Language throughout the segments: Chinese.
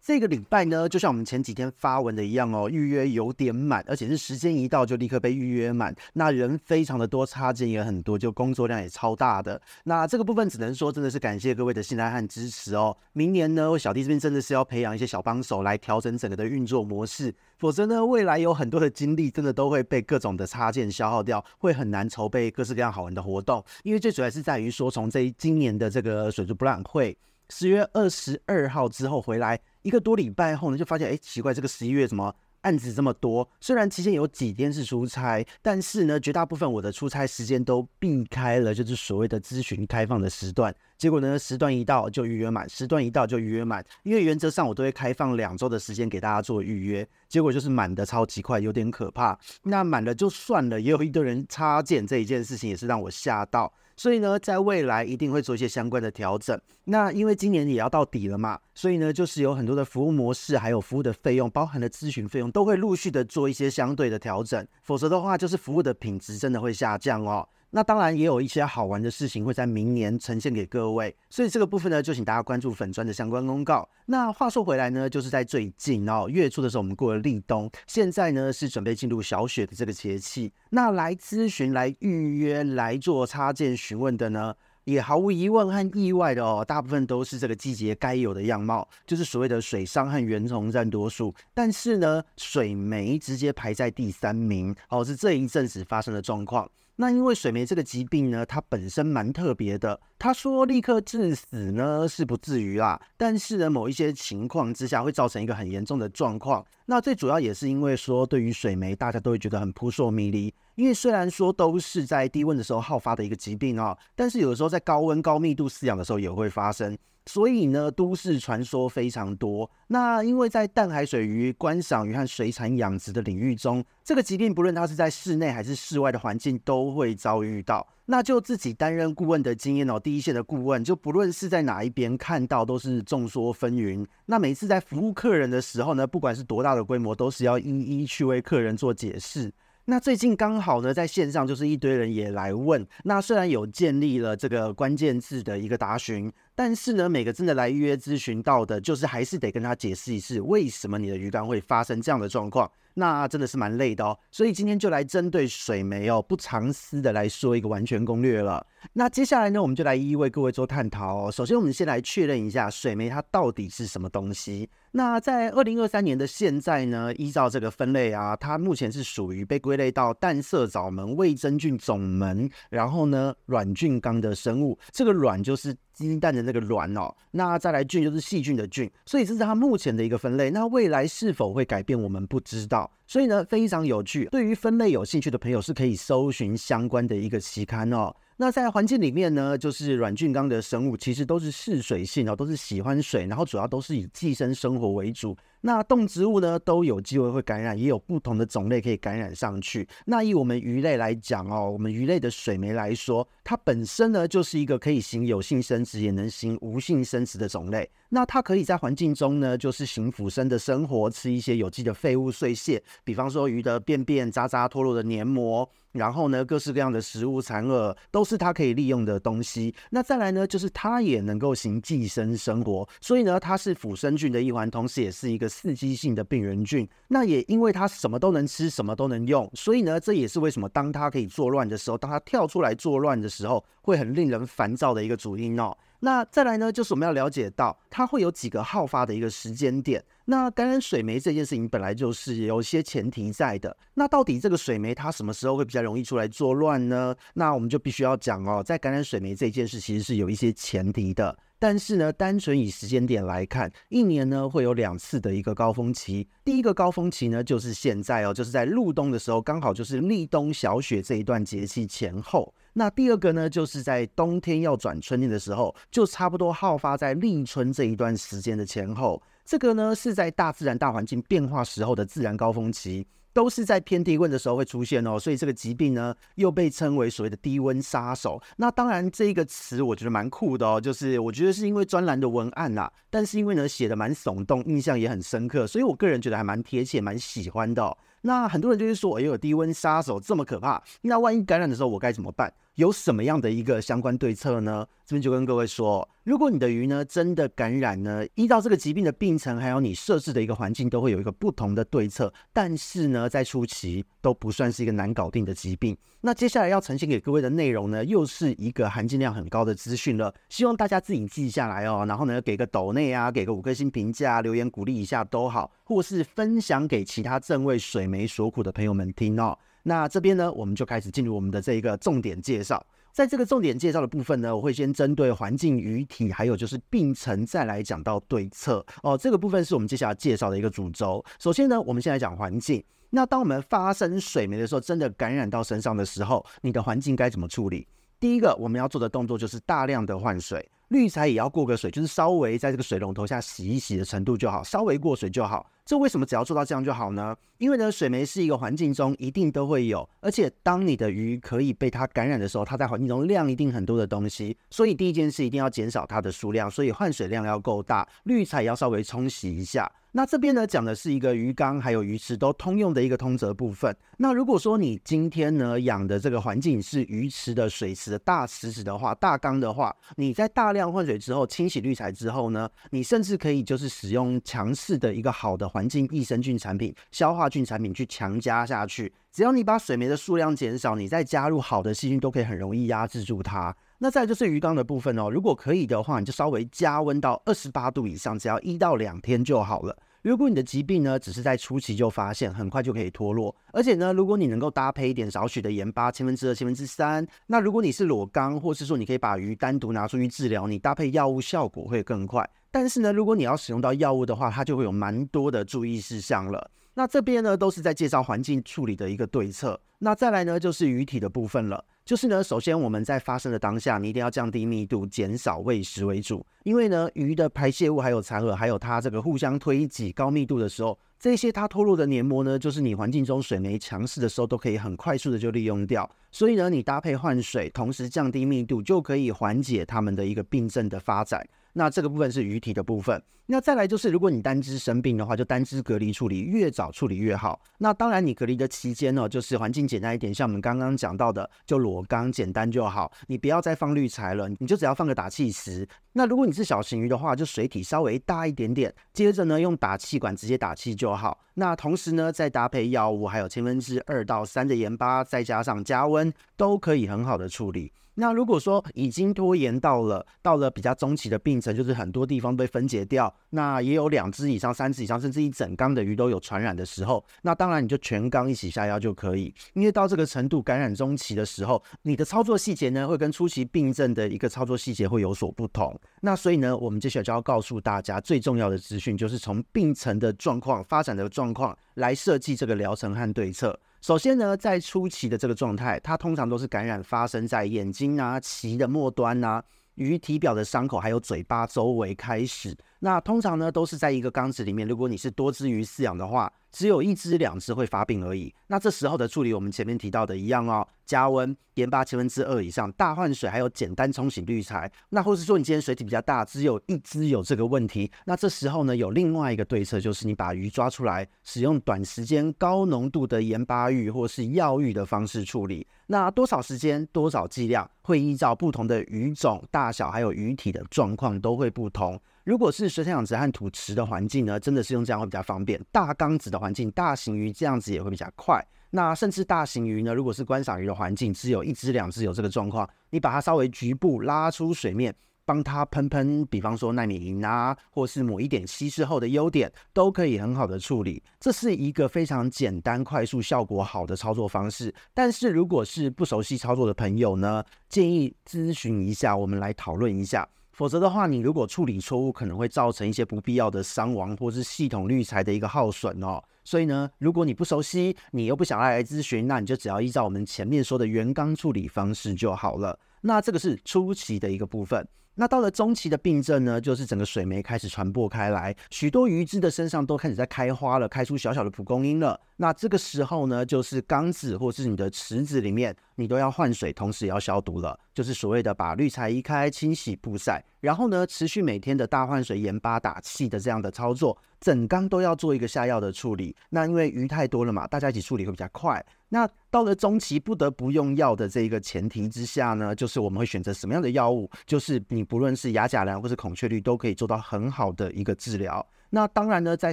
这个礼拜呢，就像我们前几天发文的一样哦，预约有点满，而且是时间一到就立刻被预约满。那人非常的多，插件也很多，就工作量也超大的。那这个部分只能说真的是感谢各位的信赖和支持哦。明年呢，我小弟这边真的是要培养一些小帮手来调整整个的运作模式，否则呢，未来有很多的精力真的都会被各种的插件消耗掉，会很难筹备各式各样好玩的活动。因为最主要是在于说，从这今年的这个水族博览会。十月二十二号之后回来一个多礼拜后呢，就发现哎，奇怪，这个十一月怎么案子这么多？虽然期间有几天是出差，但是呢，绝大部分我的出差时间都避开了，就是所谓的咨询开放的时段。结果呢，时段一到就预约满，时段一到就预约满。因为原则上我都会开放两周的时间给大家做预约，结果就是满的超级快，有点可怕。那满了就算了，也有一堆人插件，这一件事情也是让我吓到。所以呢，在未来一定会做一些相关的调整。那因为今年也要到底了嘛，所以呢，就是有很多的服务模式，还有服务的费用，包含的咨询费用，都会陆续的做一些相对的调整。否则的话，就是服务的品质真的会下降哦。那当然也有一些好玩的事情会在明年呈现给各位，所以这个部分呢，就请大家关注粉砖的相关公告。那话说回来呢，就是在最近哦，月初的时候我们过了立冬，现在呢是准备进入小雪的这个节气。那来咨询、来预约、来做插件询问的呢，也毫无疑问和意外的哦，大部分都是这个季节该有的样貌，就是所谓的水伤和原虫占多数。但是呢，水霉直接排在第三名哦，是这一阵子发生的状况。那因为水霉这个疾病呢，它本身蛮特别的。他说立刻致死呢是不至于啦，但是呢某一些情况之下会造成一个很严重的状况。那最主要也是因为说对于水霉大家都会觉得很扑朔迷离，因为虽然说都是在低温的时候好发的一个疾病啊，但是有的时候在高温高密度饲养的时候也会发生。所以呢，都市传说非常多。那因为在淡海水鱼观赏鱼和水产养殖的领域中，这个疾病不论它是在室内还是室外的环境都会遭遇到。那就自己担任顾问的经验哦，第一线的顾问，就不论是在哪一边看到，都是众说纷纭。那每次在服务客人的时候呢，不管是多大的规模，都是要一一去为客人做解释。那最近刚好呢，在线上就是一堆人也来问。那虽然有建立了这个关键字的一个答询，但是呢，每个真的来预约咨询到的，就是还是得跟他解释一次，为什么你的鱼缸会发生这样的状况。那真的是蛮累的哦。所以今天就来针对水霉哦，不藏私的来说一个完全攻略了。那接下来呢，我们就来一一为各位做探讨哦。首先，我们先来确认一下水霉它到底是什么东西。那在二零二三年的现在呢，依照这个分类啊，它目前是属于被归类到淡色藻门味真菌总门，然后呢，软菌纲的生物。这个软就是鸡蛋的那个卵哦，那再来菌就是细菌的菌，所以这是它目前的一个分类。那未来是否会改变，我们不知道。所以呢，非常有趣。对于分类有兴趣的朋友，是可以搜寻相关的一个期刊哦。那在环境里面呢，就是软菌纲的生物，其实都是嗜水性哦，都是喜欢水，然后主要都是以寄生生活为主。那动植物呢，都有机会会感染，也有不同的种类可以感染上去。那以我们鱼类来讲哦，我们鱼类的水霉来说，它本身呢就是一个可以行有性生殖，也能行无性生殖的种类。那它可以在环境中呢，就是行腐生的生活，吃一些有机的废物碎屑，比方说鱼的便便、渣渣脱落的黏膜。然后呢，各式各样的食物残饵都是它可以利用的东西。那再来呢，就是它也能够行寄生生活，所以呢，它是腐生菌的一环，同时也是一个刺激性的病原菌。那也因为它什么都能吃，什么都能用，所以呢，这也是为什么当它可以作乱的时候，当它跳出来作乱的时候，会很令人烦躁的一个主因哦。那再来呢，就是我们要了解到它会有几个好发的一个时间点。那感染水霉这件事情本来就是有些前提在的。那到底这个水霉它什么时候会比较容易出来作乱呢？那我们就必须要讲哦，在感染水霉这件事其实是有一些前提的。但是呢，单纯以时间点来看，一年呢会有两次的一个高峰期。第一个高峰期呢就是现在哦，就是在入冬的时候，刚好就是立冬小雪这一段节气前后。那第二个呢，就是在冬天要转春天的时候，就差不多好发在立春这一段时间的前后。这个呢，是在大自然大环境变化时候的自然高峰期。都是在偏低温的时候会出现哦。所以这个疾病呢，又被称为所谓的低温杀手。那当然，这一个词我觉得蛮酷的哦，就是我觉得是因为专栏的文案呐，但是因为呢写的蛮耸动，印象也很深刻，所以我个人觉得还蛮贴切，蛮喜欢的。那很多人就是说，哎呦，低温杀手这么可怕，那万一感染的时候我该怎么办？有什么样的一个相关对策呢？这边就跟各位说，如果你的鱼呢真的感染呢，依照这个疾病的病程，还有你设置的一个环境，都会有一个不同的对策。但是呢，在初期都不算是一个难搞定的疾病。那接下来要呈现给各位的内容呢，又是一个含金量很高的资讯了，希望大家自己记下来哦。然后呢，给个抖内啊，给个五颗星评价，留言鼓励一下都好，或是分享给其他正为水媒所苦的朋友们听哦。那这边呢，我们就开始进入我们的这一个重点介绍。在这个重点介绍的部分呢，我会先针对环境、鱼体，还有就是病程，再来讲到对策哦。这个部分是我们接下来介绍的一个主轴。首先呢，我们先来讲环境。那当我们发生水霉的时候，真的感染到身上的时候，你的环境该怎么处理？第一个我们要做的动作就是大量的换水。滤材也要过个水，就是稍微在这个水龙头下洗一洗的程度就好，稍微过水就好。这为什么只要做到这样就好呢？因为呢，水霉是一个环境中一定都会有，而且当你的鱼可以被它感染的时候，它在环境中量一定很多的东西，所以第一件事一定要减少它的数量，所以换水量要够大，滤材要稍微冲洗一下。那这边呢，讲的是一个鱼缸还有鱼池都通用的一个通则部分。那如果说你今天呢养的这个环境是鱼池的水池的大池子的话，大缸的话，你在大量换水之后清洗滤材之后呢，你甚至可以就是使用强势的一个好的环境益生菌产品、消化菌产品去强加下去。只要你把水霉的数量减少，你再加入好的细菌都可以很容易压制住它。那再就是鱼缸的部分哦，如果可以的话，你就稍微加温到二十八度以上，只要一到两天就好了。如果你的疾病呢，只是在初期就发现，很快就可以脱落。而且呢，如果你能够搭配一点少许的盐巴，千分之二、千分之三，那如果你是裸缸，或是说你可以把鱼单独拿出去治疗，你搭配药物效果会更快。但是呢，如果你要使用到药物的话，它就会有蛮多的注意事项了。那这边呢，都是在介绍环境处理的一个对策。那再来呢，就是鱼体的部分了。就是呢，首先我们在发生的当下，你一定要降低密度，减少喂食为主。因为呢，鱼的排泄物还有残饵，还有它这个互相推挤高密度的时候，这些它脱落的黏膜呢，就是你环境中水霉强势的时候，都可以很快速的就利用掉。所以呢，你搭配换水，同时降低密度，就可以缓解它们的一个病症的发展。那这个部分是鱼体的部分。那再来就是，如果你单只生病的话，就单只隔离处理，越早处理越好。那当然，你隔离的期间呢，就是环境简单一点，像我们刚刚讲到的，就裸缸简单就好。你不要再放滤材了，你就只要放个打气石。那如果你是小型鱼的话，就水体稍微大一点点，接着呢，用打气管直接打气就好。那同时呢，再搭配药物，还有千分之二到三的盐巴，再加上加温，都可以很好的处理。那如果说已经拖延到了到了比较中期的病程，就是很多地方被分解掉，那也有两只以上、三只以上，甚至一整缸的鱼都有传染的时候，那当然你就全缸一起下药就可以。因为到这个程度感染中期的时候，你的操作细节呢会跟初期病症的一个操作细节会有所不同。那所以呢，我们接下来就要告诉大家最重要的资讯，就是从病程的状况、发展的状况来设计这个疗程和对策。首先呢，在初期的这个状态，它通常都是感染发生在眼睛啊、鳍的末端啊、鱼体表的伤口，还有嘴巴周围开始。那通常呢，都是在一个缸子里面。如果你是多只鱼饲养的话，只有一只、两只会发病而已。那这时候的处理，我们前面提到的一样哦，加温、盐巴千分之二以上，大换水，还有简单冲洗滤材。那或是说你今天水体比较大，只有一只有这个问题，那这时候呢，有另外一个对策，就是你把鱼抓出来，使用短时间高浓度的盐巴浴或是药浴的方式处理。那多少时间、多少剂量，会依照不同的鱼种、大小还有鱼体的状况都会不同。如果是水产养殖和土池的环境呢，真的是用这样会比较方便。大缸子的环境，大型鱼这样子也会比较快。那甚至大型鱼呢，如果是观赏鱼的环境，只有一只两只有这个状况，你把它稍微局部拉出水面，帮它喷喷，比方说奈米银啊，或是抹一点稀释后的优碘，都可以很好的处理。这是一个非常简单、快速、效果好的操作方式。但是如果是不熟悉操作的朋友呢，建议咨询一下，我们来讨论一下。否则的话，你如果处理错误，可能会造成一些不必要的伤亡，或是系统滤材的一个耗损哦。所以呢，如果你不熟悉，你又不想来来咨询，那你就只要依照我们前面说的原缸处理方式就好了。那这个是初期的一个部分。那到了中期的病症呢，就是整个水霉开始传播开来，许多鱼只的身上都开始在开花了，开出小小的蒲公英了。那这个时候呢，就是缸子或是你的池子里面，你都要换水，同时也要消毒了，就是所谓的把滤材移开、清洗、曝晒，然后呢，持续每天的大换水、盐巴打气的这样的操作，整缸都要做一个下药的处理。那因为鱼太多了嘛，大家一起处理会比较快。那到了中期不得不用药的这一个前提之下呢，就是我们会选择什么样的药物？就是你不论是亚甲蓝或是孔雀绿，都可以做到很好的一个治疗。那当然呢，在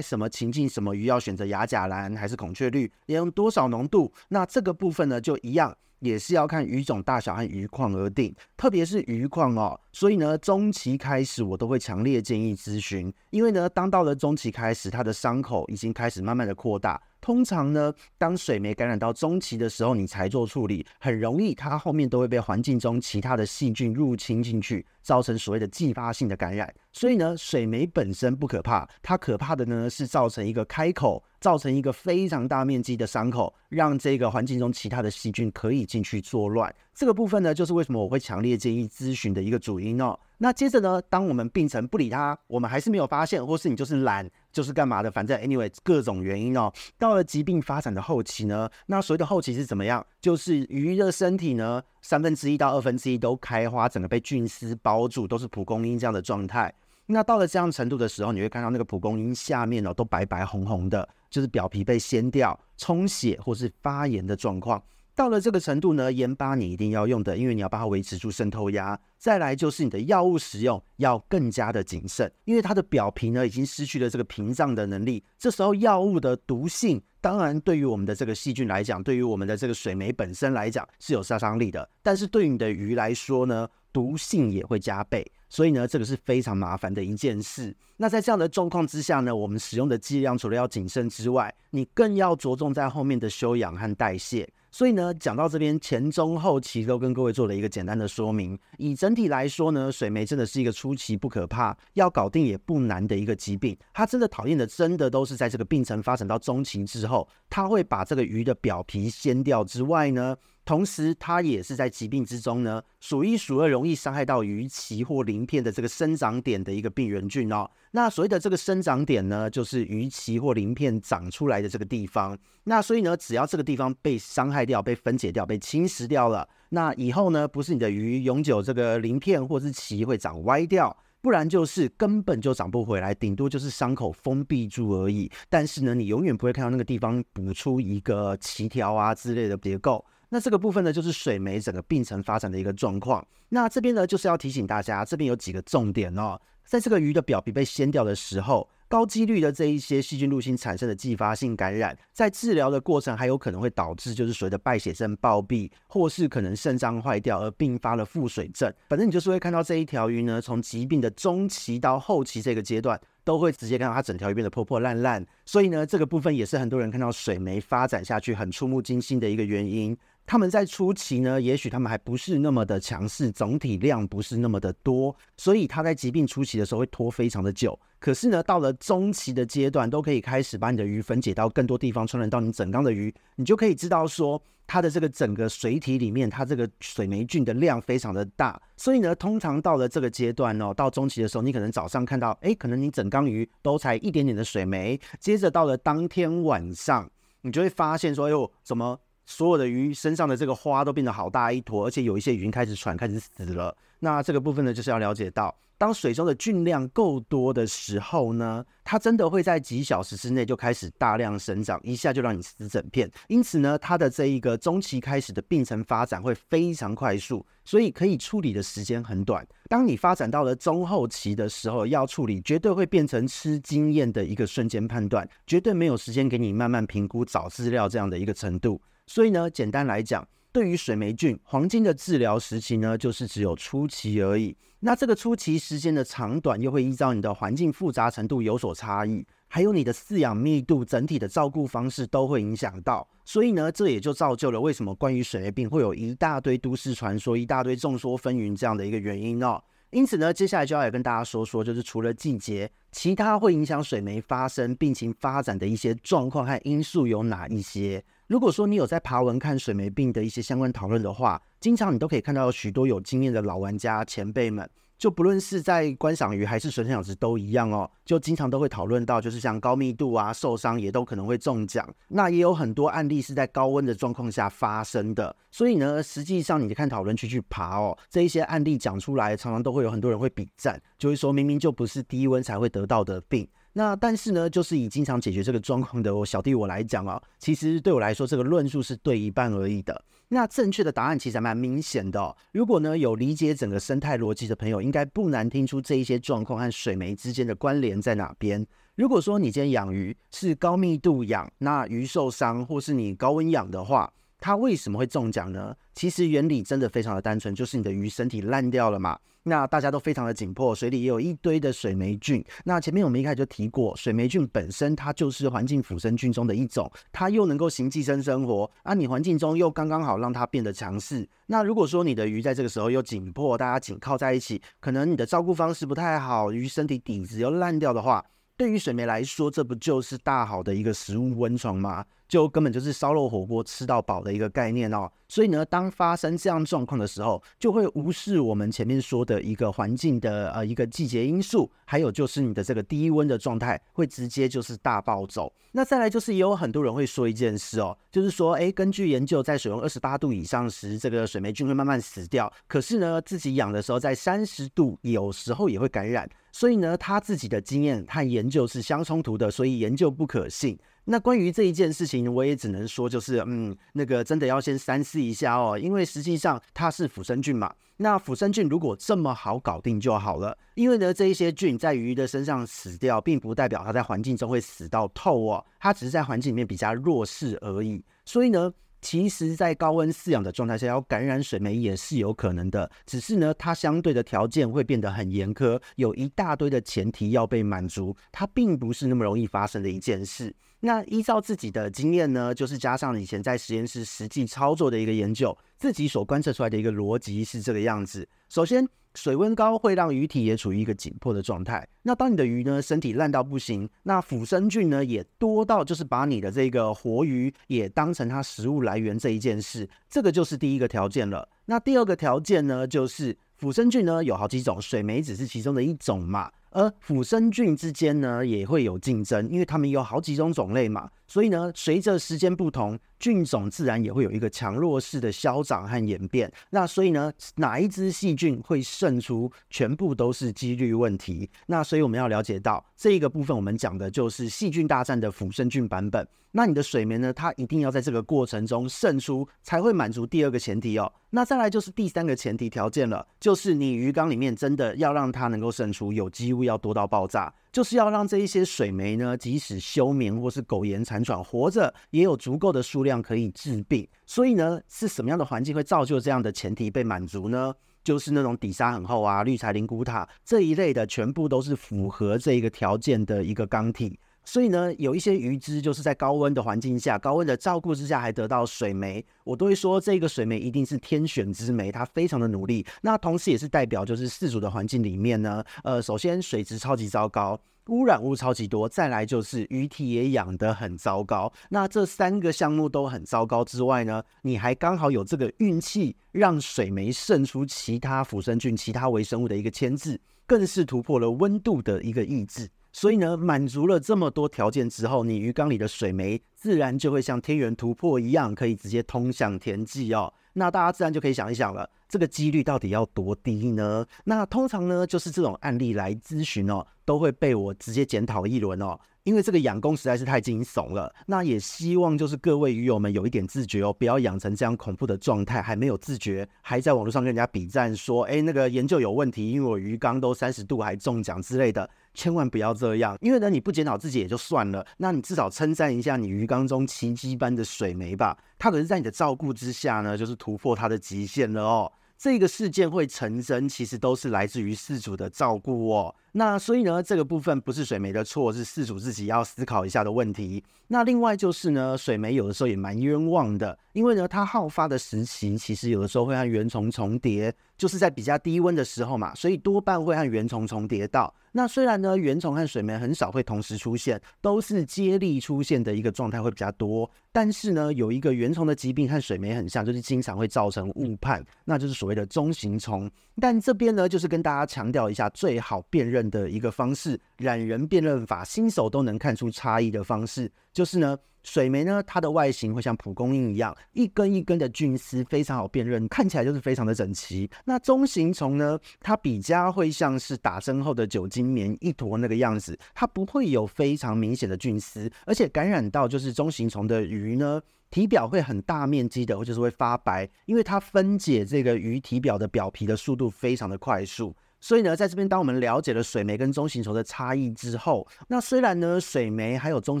什么情境、什么鱼要选择亚甲蓝还是孔雀绿，要用多少浓度？那这个部分呢，就一样，也是要看鱼种大小和鱼况而定。特别是鱼况哦，所以呢，中期开始我都会强烈建议咨询，因为呢，当到了中期开始，它的伤口已经开始慢慢的扩大。通常呢，当水霉感染到中期的时候，你才做处理，很容易它后面都会被环境中其他的细菌入侵进去，造成所谓的继发性的感染。所以呢，水霉本身不可怕，它可怕的呢是造成一个开口，造成一个非常大面积的伤口，让这个环境中其他的细菌可以进去作乱。这个部分呢，就是为什么我会强烈建议咨询的一个主因哦。那接着呢，当我们病程不理它，我们还是没有发现，或是你就是懒，就是干嘛的，反正 anyway 各种原因哦。到了疾病发展的后期呢，那所谓的后期是怎么样？就是鱼的身体呢，三分之一到二分之一都开花，整个被菌丝包住，都是蒲公英这样的状态。那到了这样程度的时候，你会看到那个蒲公英下面哦，都白白红红的，就是表皮被掀掉、充血或是发炎的状况。到了这个程度呢，盐巴你一定要用的，因为你要把它维持住渗透压。再来就是你的药物使用要更加的谨慎，因为它的表皮呢已经失去了这个屏障的能力。这时候药物的毒性，当然对于我们的这个细菌来讲，对于我们的这个水霉本身来讲是有杀伤力的，但是对于你的鱼来说呢，毒性也会加倍。所以呢，这个是非常麻烦的一件事。那在这样的状况之下呢，我们使用的剂量除了要谨慎之外，你更要着重在后面的休养和代谢。所以呢，讲到这边前中后期都跟各位做了一个简单的说明。以整体来说呢，水霉真的是一个出奇不可怕，要搞定也不难的一个疾病。它真的讨厌的，真的都是在这个病程发展到中期之后，它会把这个鱼的表皮掀掉之外呢。同时，它也是在疾病之中呢，数一数二容易伤害到鱼鳍或鳞片的这个生长点的一个病原菌哦。那所谓的这个生长点呢，就是鱼鳍或鳞片长出来的这个地方。那所以呢，只要这个地方被伤害掉、被分解掉、被侵蚀掉了，那以后呢，不是你的鱼永久这个鳞片或是鳍会长歪掉，不然就是根本就长不回来，顶多就是伤口封闭住而已。但是呢，你永远不会看到那个地方补出一个鳍条啊之类的结构。那这个部分呢，就是水霉整个病程发展的一个状况。那这边呢，就是要提醒大家，这边有几个重点哦。在这个鱼的表皮被掀掉的时候，高几率的这一些细菌入侵产生的继发性感染，在治疗的过程还有可能会导致就是所谓的败血症暴毙，或是可能肾脏坏掉而并发了腹水症。反正你就是会看到这一条鱼呢，从疾病的中期到后期这个阶段，都会直接看到它整条鱼变得破破烂烂。所以呢，这个部分也是很多人看到水霉发展下去很触目惊心的一个原因。他们在初期呢，也许他们还不是那么的强势，总体量不是那么的多，所以他在疾病初期的时候会拖非常的久。可是呢，到了中期的阶段，都可以开始把你的鱼分解到更多地方，传染到你整缸的鱼，你就可以知道说，它的这个整个水体里面，它这个水霉菌的量非常的大。所以呢，通常到了这个阶段哦，到中期的时候，你可能早上看到，哎，可能你整缸鱼都才一点点的水霉，接着到了当天晚上，你就会发现说，哎呦，怎么？所有的鱼身上的这个花都变得好大一坨，而且有一些鱼开始喘，开始死了。那这个部分呢，就是要了解到，当水中的菌量够多的时候呢，它真的会在几小时之内就开始大量生长，一下就让你死整片。因此呢，它的这一个中期开始的病程发展会非常快速，所以可以处理的时间很短。当你发展到了中后期的时候，要处理绝对会变成吃经验的一个瞬间判断，绝对没有时间给你慢慢评估、找资料这样的一个程度。所以呢，简单来讲，对于水霉菌，黄金的治疗时期呢，就是只有初期而已。那这个初期时间的长短，又会依照你的环境复杂程度有所差异，还有你的饲养密度、整体的照顾方式都会影响到。所以呢，这也就造就了为什么关于水霉病会有一大堆都市传说、一大堆众说纷纭这样的一个原因哦。因此呢，接下来就要来跟大家说说，就是除了季节，其他会影响水霉发生病情发展的一些状况和因素有哪一些？如果说你有在爬文看水霉病的一些相关讨论的话，经常你都可以看到许多有经验的老玩家前辈们。就不论是在观赏鱼还是水生养殖都一样哦，就经常都会讨论到，就是像高密度啊，受伤也都可能会中奖。那也有很多案例是在高温的状况下发生的。所以呢，实际上你看讨论区去爬哦，这一些案例讲出来，常常都会有很多人会比赞，就会说明明就不是低温才会得到的病。那但是呢，就是以经常解决这个状况的我小弟我来讲啊，其实对我来说，这个论述是对一半而已的。那正确的答案其实还蛮明显的。如果呢，有理解整个生态逻辑的朋友，应该不难听出这一些状况和水霉之间的关联在哪边。如果说你今天养鱼是高密度养，那鱼受伤，或是你高温养的话，它为什么会中奖呢？其实原理真的非常的单纯，就是你的鱼身体烂掉了嘛。那大家都非常的紧迫，水里也有一堆的水霉菌。那前面我们一开始就提过，水霉菌本身它就是环境腐生菌中的一种，它又能够行寄生生活，啊，你环境中又刚刚好让它变得强势。那如果说你的鱼在这个时候又紧迫，大家紧靠在一起，可能你的照顾方式不太好，鱼身体底子又烂掉的话，对于水霉来说，这不就是大好的一个食物温床吗？就根本就是烧肉火锅吃到饱的一个概念哦，所以呢，当发生这样状况的时候，就会无视我们前面说的一个环境的呃一个季节因素，还有就是你的这个低温的状态，会直接就是大暴走。那再来就是也有很多人会说一件事哦，就是说，哎，根据研究，在水温二十八度以上时，这个水霉菌会慢慢死掉。可是呢，自己养的时候在三十度，有时候也会感染。所以呢，他自己的经验和研究是相冲突的，所以研究不可信。那关于这一件事情，我也只能说，就是嗯，那个真的要先三思一下哦，因为实际上它是腐生菌嘛。那腐生菌如果这么好搞定就好了，因为呢，这一些菌在鱼的身上死掉，并不代表它在环境中会死到透哦，它只是在环境里面比较弱势而已。所以呢。其实，在高温饲养的状态下，要感染水霉也是有可能的，只是呢，它相对的条件会变得很严苛，有一大堆的前提要被满足，它并不是那么容易发生的一件事。那依照自己的经验呢，就是加上以前在实验室实际操作的一个研究，自己所观测出来的一个逻辑是这个样子。首先，水温高会让鱼体也处于一个紧迫的状态。那当你的鱼呢，身体烂到不行，那腐生菌呢也多到就是把你的这个活鱼也当成它食物来源这一件事，这个就是第一个条件了。那第二个条件呢，就是腐生菌呢有好几种，水霉只是其中的一种嘛。而腐生菌之间呢也会有竞争，因为它们有好几种种类嘛，所以呢，随着时间不同，菌种自然也会有一个强弱势的消长和演变。那所以呢，哪一只细菌会胜出，全部都是几率问题。那所以我们要了解到这一个部分，我们讲的就是细菌大战的腐生菌版本。那你的水霉呢，它一定要在这个过程中胜出，才会满足第二个前提哦。那再来就是第三个前提条件了，就是你鱼缸里面真的要让它能够胜出，有机物要多到爆炸。就是要让这一些水霉呢，即使休眠或是苟延残喘，活着也有足够的数量可以治病。所以呢，是什么样的环境会造就这样的前提被满足呢？就是那种底沙很厚啊，绿材灵骨塔这一类的，全部都是符合这一个条件的一个缸体。所以呢，有一些鱼只就是在高温的环境下、高温的照顾之下，还得到水霉，我都会说这个水霉一定是天选之霉，它非常的努力。那同时也是代表，就是饲主的环境里面呢，呃，首先水质超级糟糕，污染物超级多，再来就是鱼体也养得很糟糕。那这三个项目都很糟糕之外呢，你还刚好有这个运气，让水霉渗出其他腐生菌、其他微生物的一个牵制，更是突破了温度的一个抑制。所以呢，满足了这么多条件之后，你鱼缸里的水霉自然就会像天元突破一样，可以直接通向天际哦。那大家自然就可以想一想了，这个几率到底要多低呢？那通常呢，就是这种案例来咨询哦，都会被我直接检讨一轮哦。因为这个养功实在是太惊悚了，那也希望就是各位鱼友们有一点自觉哦，不要养成这样恐怖的状态，还没有自觉，还在网络上跟人家比赞说，哎，那个研究有问题，因为我鱼缸都三十度还中奖之类的，千万不要这样。因为呢，你不检讨自己也就算了，那你至少称赞一下你鱼缸中奇迹般的水霉吧，它可是在你的照顾之下呢，就是突破它的极限了哦。这个事件会成真，其实都是来自于事主的照顾哦。那所以呢，这个部分不是水霉的错，是饲主自己要思考一下的问题。那另外就是呢，水霉有的时候也蛮冤枉的，因为呢，它好发的时期其实有的时候会和原虫重叠，就是在比较低温的时候嘛，所以多半会和原虫重叠到。那虽然呢，原虫和水霉很少会同时出现，都是接力出现的一个状态会比较多。但是呢，有一个原虫的疾病和水霉很像，就是经常会造成误判，那就是所谓的中型虫。但这边呢，就是跟大家强调一下，最好辨认的一个方式，懒人辨认法，新手都能看出差异的方式，就是呢。水霉呢，它的外形会像蒲公英一样，一根一根的菌丝非常好辨认，看起来就是非常的整齐。那中型虫呢，它比较会像是打针后的酒精棉一坨那个样子，它不会有非常明显的菌丝，而且感染到就是中型虫的鱼呢，体表会很大面积的，或者是会发白，因为它分解这个鱼体表的表皮的速度非常的快速。所以呢，在这边，当我们了解了水霉跟中型虫的差异之后，那虽然呢，水霉还有中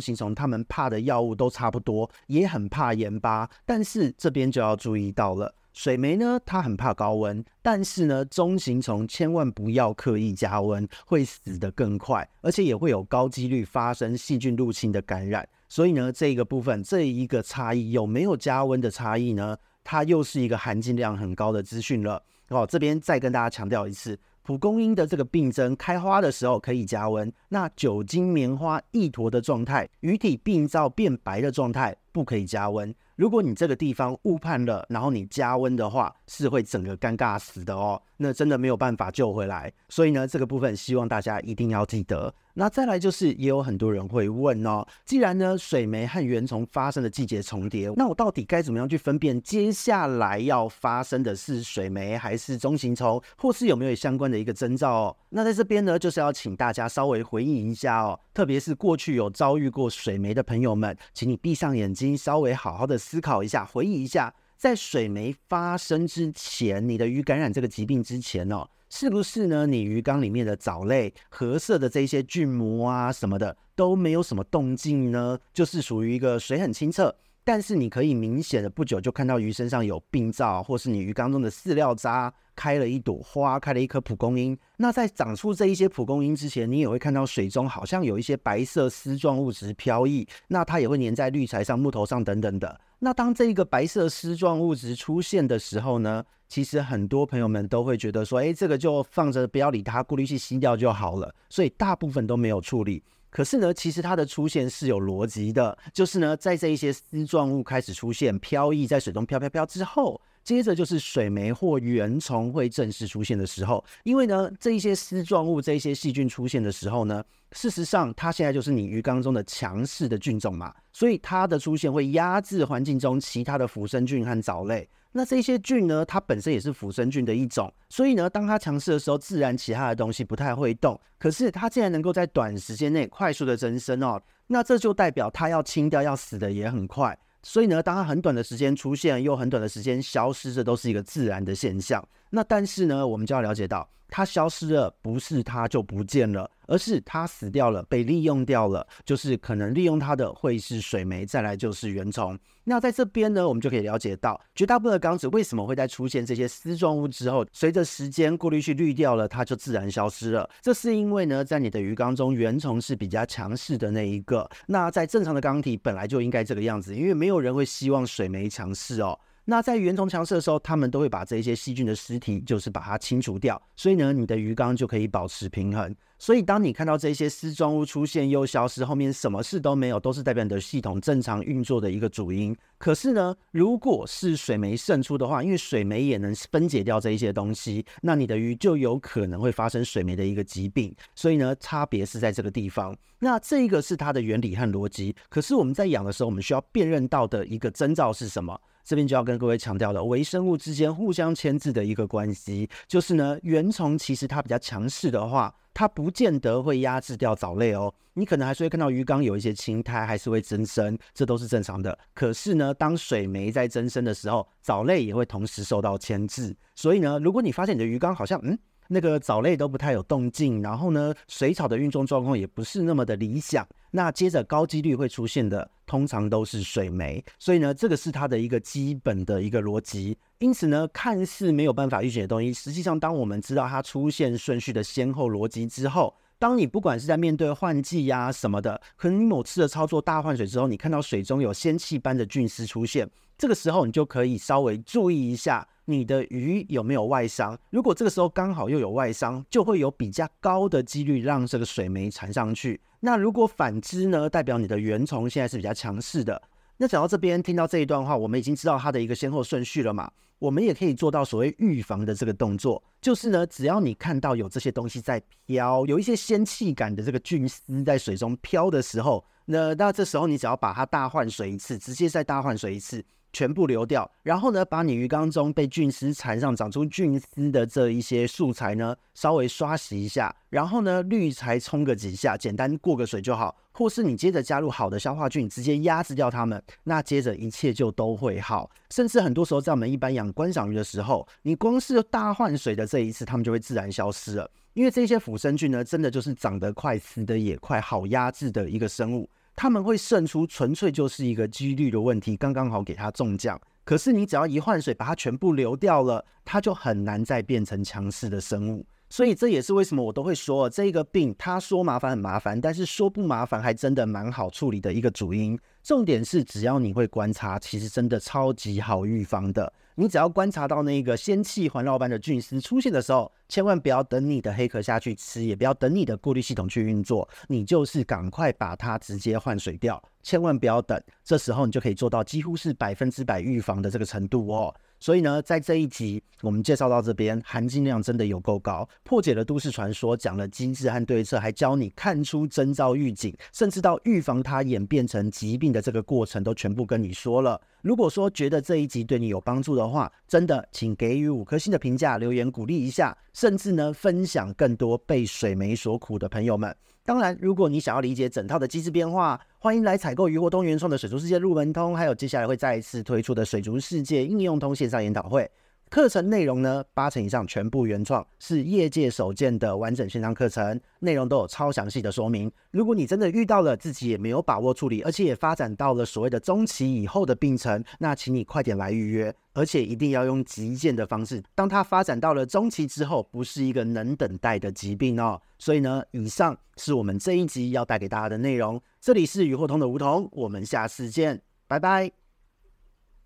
型虫，它们怕的药物都差不多，也很怕盐巴，但是这边就要注意到了，水霉呢，它很怕高温，但是呢，中型虫千万不要刻意加温，会死得更快，而且也会有高几率发生细菌入侵的感染。所以呢，这个部分，这一个差异有没有加温的差异呢？它又是一个含金量很高的资讯了。哦，这边再跟大家强调一次。蒲公英的这个病症开花的时候可以加温，那酒精棉花一坨的状态，鱼体病灶变白的状态不可以加温。如果你这个地方误判了，然后你加温的话，是会整个尴尬死的哦。那真的没有办法救回来。所以呢，这个部分希望大家一定要记得。那再来就是，也有很多人会问哦，既然呢水霉和原虫发生的季节重叠，那我到底该怎么样去分辨接下来要发生的是水霉还是中型虫，或是有没有相关的一个征兆哦？那在这边呢，就是要请大家稍微回忆一下哦，特别是过去有遭遇过水霉的朋友们，请你闭上眼睛，稍微好好的思考一下，回忆一下，在水霉发生之前，你的鱼感染这个疾病之前哦。是不是呢？你鱼缸里面的藻类、褐色的这些菌膜啊什么的都没有什么动静呢？就是属于一个水很清澈，但是你可以明显的不久就看到鱼身上有病灶，或是你鱼缸中的饲料渣开了一朵花，开了一颗蒲公英。那在长出这一些蒲公英之前，你也会看到水中好像有一些白色丝状物质飘逸，那它也会粘在滤材上、木头上等等的。那当这一个白色丝状物质出现的时候呢，其实很多朋友们都会觉得说，哎，这个就放着，不要理它，过滤器吸掉就好了。所以大部分都没有处理。可是呢，其实它的出现是有逻辑的，就是呢，在这一些丝状物开始出现、飘逸在水中飘飘飘之后。接着就是水霉或原虫会正式出现的时候，因为呢，这一些丝状物、这一些细菌出现的时候呢，事实上它现在就是你鱼缸中的强势的菌种嘛，所以它的出现会压制环境中其他的腐生菌和藻类。那这些菌呢，它本身也是腐生菌的一种，所以呢，当它强势的时候，自然其他的东西不太会动。可是它竟然能够在短时间内快速的增生哦，那这就代表它要清掉、要死的也很快。所以呢，当它很短的时间出现，又很短的时间消失，这都是一个自然的现象。那但是呢，我们就要了解到，它消失了，不是它就不见了，而是它死掉了，被利用掉了。就是可能利用它的会是水霉，再来就是原虫。那在这边呢，我们就可以了解到，绝大部分的缸子为什么会在出现这些丝状物之后，随着时间过滤器滤掉了，它就自然消失了。这是因为呢，在你的鱼缸中，原虫是比较强势的那一个。那在正常的缸体本来就应该这个样子，因为没有人会希望水霉强势哦。那在原虫强势的时候，他们都会把这些细菌的尸体，就是把它清除掉，所以呢，你的鱼缸就可以保持平衡。所以，当你看到这些丝状物出现又消失，后面什么事都没有，都是代表你的系统正常运作的一个主因。可是呢，如果是水霉胜出的话，因为水霉也能分解掉这一些东西，那你的鱼就有可能会发生水霉的一个疾病。所以呢，差别是在这个地方。那这一个是它的原理和逻辑。可是我们在养的时候，我们需要辨认到的一个征兆是什么？这边就要跟各位强调了，微生物之间互相牵制的一个关系，就是呢，原虫其实它比较强势的话，它不见得会压制掉藻类哦。你可能还是会看到鱼缸有一些青苔，还是会增生，这都是正常的。可是呢，当水霉在增生的时候，藻类也会同时受到牵制。所以呢，如果你发现你的鱼缸好像嗯。那个藻类都不太有动静，然后呢，水草的运动状况也不是那么的理想。那接着高几率会出现的，通常都是水霉。所以呢，这个是它的一个基本的一个逻辑。因此呢，看似没有办法预选的东西，实际上当我们知道它出现顺序的先后逻辑之后，当你不管是在面对换季呀什么的，可能你某次的操作大换水之后，你看到水中有仙气般的菌丝出现，这个时候你就可以稍微注意一下你的鱼有没有外伤。如果这个时候刚好又有外伤，就会有比较高的几率让这个水霉缠上去。那如果反之呢，代表你的原虫现在是比较强势的。那讲到这边，听到这一段话，我们已经知道它的一个先后顺序了嘛？我们也可以做到所谓预防的这个动作，就是呢，只要你看到有这些东西在飘，有一些仙气感的这个菌丝在水中飘的时候，那那这时候你只要把它大换水一次，直接再大换水一次。全部流掉，然后呢，把你鱼缸中被菌丝缠上、长出菌丝的这一些素材呢，稍微刷洗一下，然后呢，滤材冲个几下，简单过个水就好。或是你接着加入好的消化菌，直接压制掉它们，那接着一切就都会好。甚至很多时候，在我们一般养观赏鱼的时候，你光是大换水的这一次，它们就会自然消失了，因为这些腐生菌呢，真的就是长得快、死得也快、好压制的一个生物。他们会胜出，纯粹就是一个几率的问题，刚刚好给它中奖。可是你只要一换水，把它全部流掉了，它就很难再变成强势的生物。所以这也是为什么我都会说，这个病他说麻烦很麻烦，但是说不麻烦还真的蛮好处理的一个主因。重点是只要你会观察，其实真的超级好预防的。你只要观察到那个仙气环绕般的菌丝出现的时候，千万不要等你的黑壳下去吃，也不要等你的过滤系统去运作，你就是赶快把它直接换水掉，千万不要等，这时候你就可以做到几乎是百分之百预防的这个程度哦。所以呢，在这一集我们介绍到这边，含金量真的有够高，破解了都市传说，讲了机制和对策，还教你看出征兆预警，甚至到预防它演变成疾病的这个过程，都全部跟你说了。如果说觉得这一集对你有帮助的话，真的请给予五颗星的评价，留言鼓励一下，甚至呢分享更多被水媒所苦的朋友们。当然，如果你想要理解整套的机制变化，欢迎来采购鱼活通原创的水族世界入门通，还有接下来会再一次推出的水族世界应用通线上研讨会。课程内容呢，八成以上全部原创，是业界首见的完整线上课程，内容都有超详细的说明。如果你真的遇到了自己也没有把握处理，而且也发展到了所谓的中期以后的病程，那请你快点来预约，而且一定要用急件的方式。当它发展到了中期之后，不是一个能等待的疾病哦。所以呢，以上是我们这一集要带给大家的内容。这里是鱼活通的梧桐，我们下次见，拜拜。